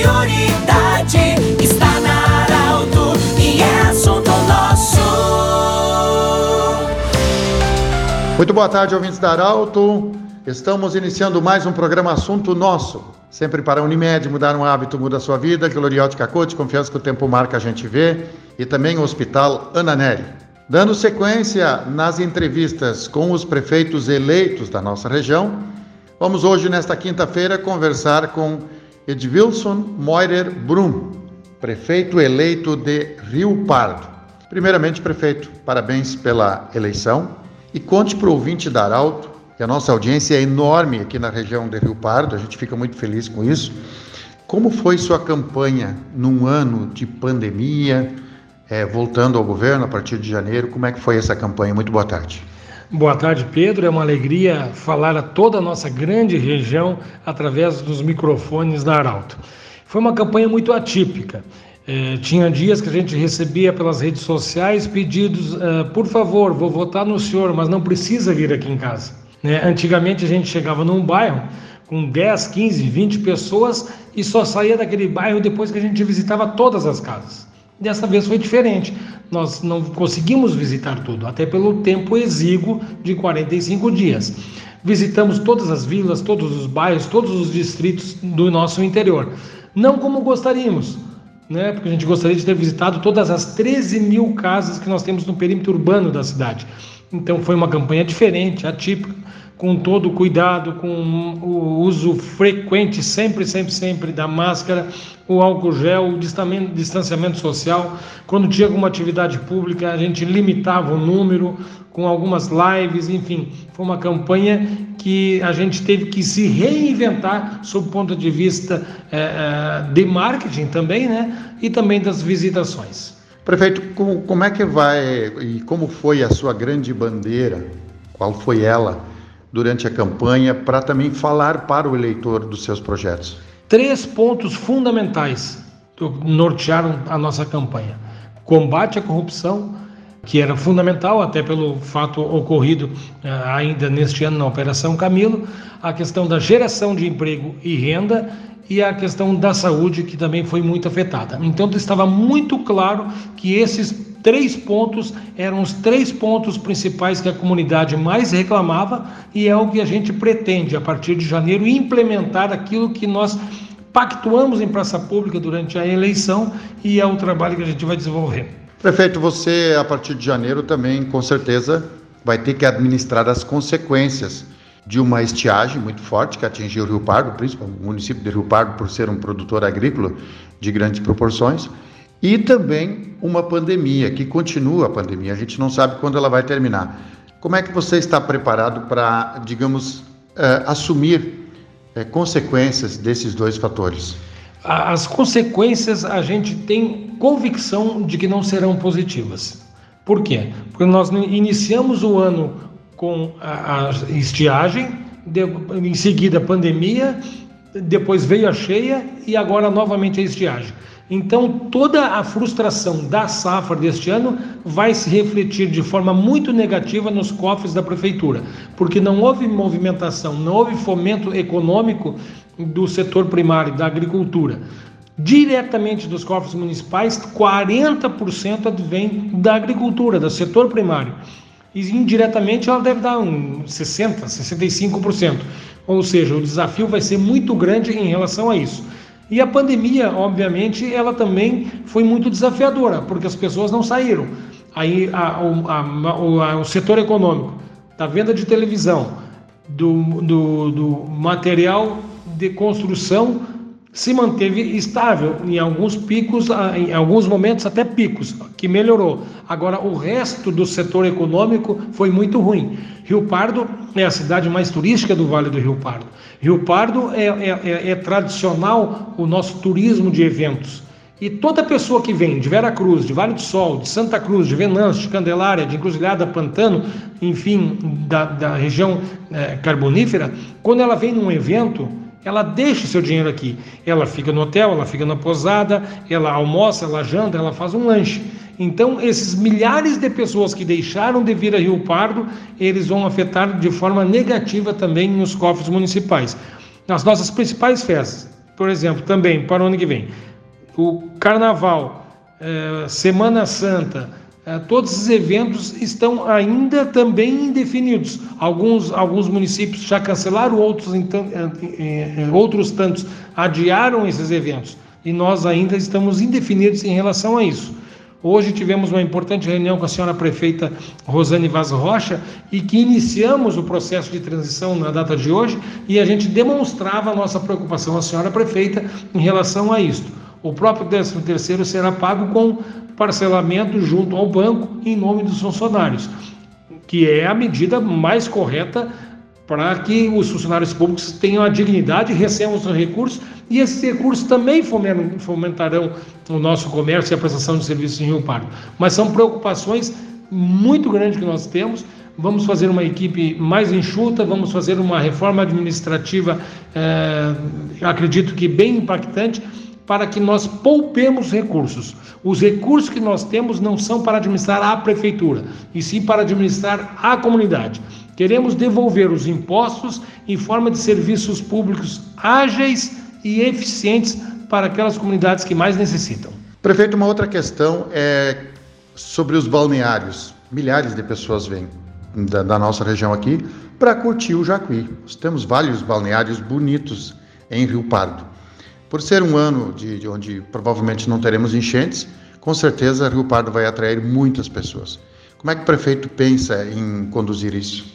prioridade está na Arauto e é assunto nosso. Muito boa tarde, ouvintes da Arauto. Estamos iniciando mais um programa Assunto Nosso. Sempre para a Unimed, mudar um hábito muda a sua vida. Gloriote Coach, confiança que o tempo marca a gente vê. E também o Hospital Ana Nery. Dando sequência nas entrevistas com os prefeitos eleitos da nossa região, vamos hoje, nesta quinta-feira, conversar com Edvilson Moirer Brum, prefeito eleito de Rio Pardo. Primeiramente, prefeito, parabéns pela eleição e conte para o ouvinte da Arauto, que a nossa audiência é enorme aqui na região de Rio Pardo, a gente fica muito feliz com isso. Como foi sua campanha num ano de pandemia? é, voltando ao governo a partir de janeiro. Como é que foi essa campanha? Muito boa tarde. Boa tarde, Pedro. É uma alegria falar a toda a nossa grande região através dos microfones da Arauto. Foi uma campanha muito atípica. É, tinha dias que a gente recebia pelas redes sociais pedidos, uh, por favor, vou votar no senhor, mas não precisa vir aqui em casa. Né? Antigamente a gente chegava num bairro com 10, 15, 20 pessoas e só saía daquele bairro depois que a gente visitava todas as casas. Dessa vez foi diferente. Nós não conseguimos visitar tudo, até pelo tempo exíguo de 45 dias. Visitamos todas as vilas, todos os bairros, todos os distritos do nosso interior. Não como gostaríamos, né? porque a gente gostaria de ter visitado todas as 13 mil casas que nós temos no perímetro urbano da cidade. Então foi uma campanha diferente, atípica com todo cuidado, com o uso frequente, sempre, sempre, sempre da máscara, o álcool gel, o distanciamento social. Quando tinha alguma atividade pública, a gente limitava o número com algumas lives, enfim, foi uma campanha que a gente teve que se reinventar sob o ponto de vista é, de marketing também, né? E também das visitações. Prefeito, como é que vai e como foi a sua grande bandeira? Qual foi ela? Durante a campanha para também falar para o eleitor dos seus projetos? Três pontos fundamentais nortearam a nossa campanha: combate à corrupção, que era fundamental até pelo fato ocorrido eh, ainda neste ano na Operação Camilo, a questão da geração de emprego e renda e a questão da saúde, que também foi muito afetada. Então estava muito claro que esses três pontos eram os três pontos principais que a comunidade mais reclamava e é o que a gente pretende, a partir de janeiro, implementar aquilo que nós pactuamos em praça pública durante a eleição e é o trabalho que a gente vai desenvolver. Prefeito, você, a partir de janeiro, também, com certeza, vai ter que administrar as consequências de uma estiagem muito forte que atingiu o Rio Pardo, principalmente o município de Rio Pardo, por ser um produtor agrícola de grandes proporções e também uma pandemia, que continua a pandemia, a gente não sabe quando ela vai terminar. Como é que você está preparado para, digamos, uh, assumir uh, consequências desses dois fatores? As consequências a gente tem convicção de que não serão positivas. Por quê? Porque nós iniciamos o ano com a, a estiagem, de, em seguida a pandemia, depois veio a cheia e agora novamente a estiagem. Então, toda a frustração da safra deste ano vai se refletir de forma muito negativa nos cofres da prefeitura, porque não houve movimentação, não houve fomento econômico do setor primário, da agricultura. Diretamente dos cofres municipais, 40% advém da agricultura, do setor primário. E indiretamente ela deve dar um 60%, 65%. Ou seja, o desafio vai ser muito grande em relação a isso. E a pandemia, obviamente, ela também foi muito desafiadora, porque as pessoas não saíram. Aí a, a, a, o setor econômico, da venda de televisão, do, do, do material de construção se manteve estável, em alguns picos, em alguns momentos até picos, que melhorou. Agora, o resto do setor econômico foi muito ruim. Rio Pardo é a cidade mais turística do Vale do Rio Pardo. Rio Pardo é, é, é, é tradicional o nosso turismo de eventos. E toda pessoa que vem de Vera Cruz, de Vale do Sol, de Santa Cruz, de Venâncio, de Candelária, de Encruzilhada, Pantano, enfim, da, da região é, carbonífera, quando ela vem num evento, ela deixa seu dinheiro aqui. Ela fica no hotel, ela fica na posada, ela almoça, ela janta, ela faz um lanche. Então, esses milhares de pessoas que deixaram de vir a Rio Pardo, eles vão afetar de forma negativa também nos cofres municipais. Nas nossas principais festas, por exemplo, também para o ano que vem, o Carnaval, é, Semana Santa, todos esses eventos estão ainda também indefinidos. Alguns, alguns municípios já cancelaram, outros, então, é, outros tantos adiaram esses eventos. E nós ainda estamos indefinidos em relação a isso. Hoje tivemos uma importante reunião com a senhora prefeita Rosane Vaz Rocha e que iniciamos o processo de transição na data de hoje e a gente demonstrava a nossa preocupação à senhora prefeita em relação a isto. O próprio 13 terceiro será pago com parcelamento junto ao banco em nome dos funcionários, que é a medida mais correta para que os funcionários públicos tenham a dignidade, recebam os recursos e esses recursos também fomentarão o nosso comércio e a prestação de serviços em Rio Pardo. Mas são preocupações muito grandes que nós temos. Vamos fazer uma equipe mais enxuta, vamos fazer uma reforma administrativa, eh, acredito que bem impactante, para que nós poupemos recursos. Os recursos que nós temos não são para administrar a prefeitura, e sim para administrar a comunidade. Queremos devolver os impostos em forma de serviços públicos ágeis e eficientes para aquelas comunidades que mais necessitam. Prefeito, uma outra questão é sobre os balneários. Milhares de pessoas vêm da, da nossa região aqui para curtir o Jacuí. Nós temos vários balneários bonitos em Rio Pardo. Por ser um ano de, de onde provavelmente não teremos enchentes, com certeza Rio Pardo vai atrair muitas pessoas. Como é que o prefeito pensa em conduzir isso?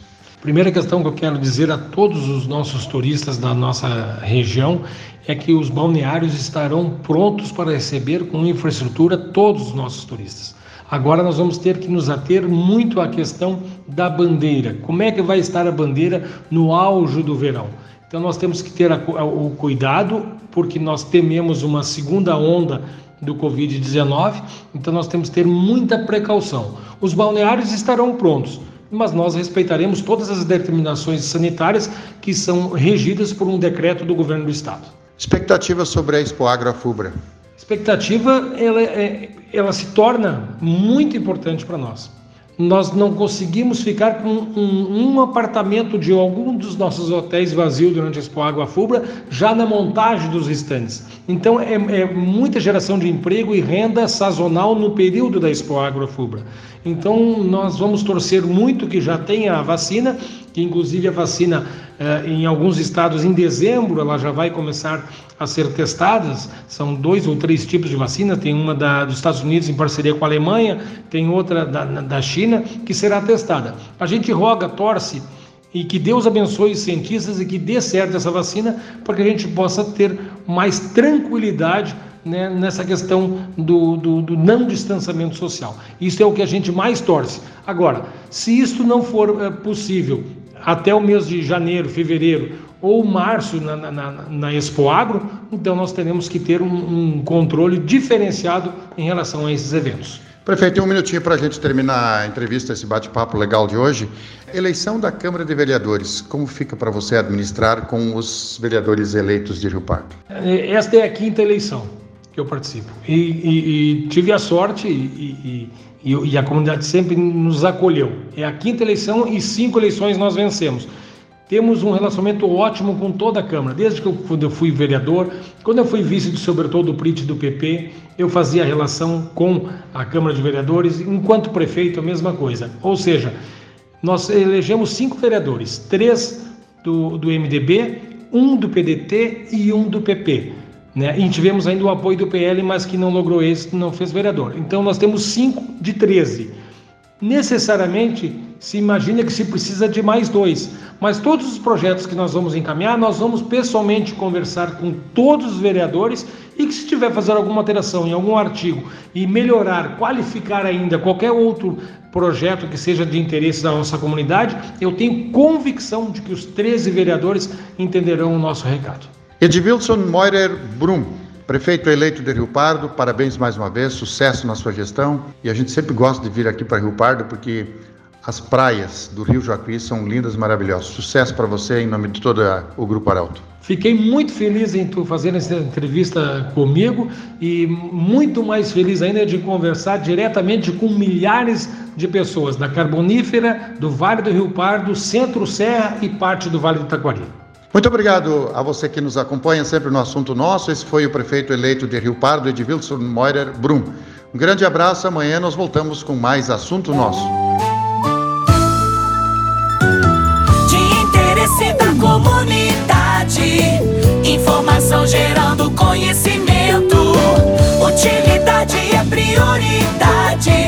Primeira questão que eu quero dizer a todos os nossos turistas da nossa região é que os balneários estarão prontos para receber com infraestrutura todos os nossos turistas. Agora nós vamos ter que nos ater muito à questão da bandeira. Como é que vai estar a bandeira no auge do verão? Então nós temos que ter a, a, o cuidado, porque nós tememos uma segunda onda do Covid-19, então nós temos que ter muita precaução. Os balneários estarão prontos mas nós respeitaremos todas as determinações sanitárias que são regidas por um decreto do governo do estado. Expectativa sobre a Expo Agro Fubra. Expectativa, ela, é, ela se torna muito importante para nós. Nós não conseguimos ficar com um, um, apartamento de algum dos nossos hotéis vazio durante a Expo Água Fubra, já na montagem dos estandes. Então, é, é, muita geração de emprego e renda sazonal no período da Expo Agro Fubra. Então, nós vamos torcer muito que já tenha a vacina, que inclusive a vacina eh, em alguns estados em dezembro ela já vai começar a ser testada. São dois ou três tipos de vacina: tem uma da, dos Estados Unidos em parceria com a Alemanha, tem outra da, da China que será testada. A gente roga, torce e que Deus abençoe os cientistas e que dê certo essa vacina para que a gente possa ter mais tranquilidade né, nessa questão do, do, do, não distanciamento social. Isso é o que a gente mais torce. Agora, se isso não for é, possível até o mês de janeiro, fevereiro ou março na, na, na, na Expo Agro, então nós teremos que ter um, um controle diferenciado em relação a esses eventos. Prefeito, um minutinho para a gente terminar a entrevista, esse bate-papo legal de hoje. Eleição da Câmara de Vereadores, como fica para você administrar com os vereadores eleitos de Rio Pardo? É, esta é a quinta eleição que eu participo. E, e, e tive a sorte e, e, a comunidade sempre nos acolheu. É a quinta eleição e cinco eleições nós vencemos. Temos um relacionamento ótimo com toda a Câmara. Desde que eu, quando eu fui vereador, quando eu fui vice de sobretudo do PRIT do PP, eu fazia relação com a Câmara de Vereadores, enquanto prefeito, a mesma coisa. Ou seja, nós elegemos cinco vereadores, três do, do MDB, um do PDT e um do PP. Né? E tivemos ainda o apoio do PL, mas que não logrou êxito, não fez vereador. Então nós temos 5 de 13. Necessariamente se imagina que se precisa de mais dois, mas todos os projetos que nós vamos encaminhar, nós vamos pessoalmente conversar com todos os vereadores e que se tiver fazer alguma alteração em algum artigo e melhorar, qualificar ainda qualquer outro projeto que seja de interesse da nossa comunidade, eu tenho convicção de que os 13 vereadores entenderão o nosso recado. Edilson Moirer Brum, prefeito eleito de Rio Pardo, parabéns mais uma vez, sucesso na sua gestão. E a gente sempre gosta de vir aqui para Rio Pardo porque as praias do Rio Jacuí são lindas, maravilhosas. Sucesso para você em nome de todo o Grupo Arauto. Fiquei muito feliz em tu fazer essa entrevista comigo e muito mais feliz ainda de conversar diretamente com milhares de pessoas da Carbonífera, do Vale do Rio Pardo, Centro-Serra e parte do Vale do Taquari. Muito obrigado a você que nos acompanha sempre no Assunto Nosso. Esse foi o prefeito eleito de Rio Pardo, Edwilson Moirer Brum. Um grande abraço. Amanhã nós voltamos com mais Assunto Nosso. De interesse da comunidade, informação gerando conhecimento. Utilidade é prioridade.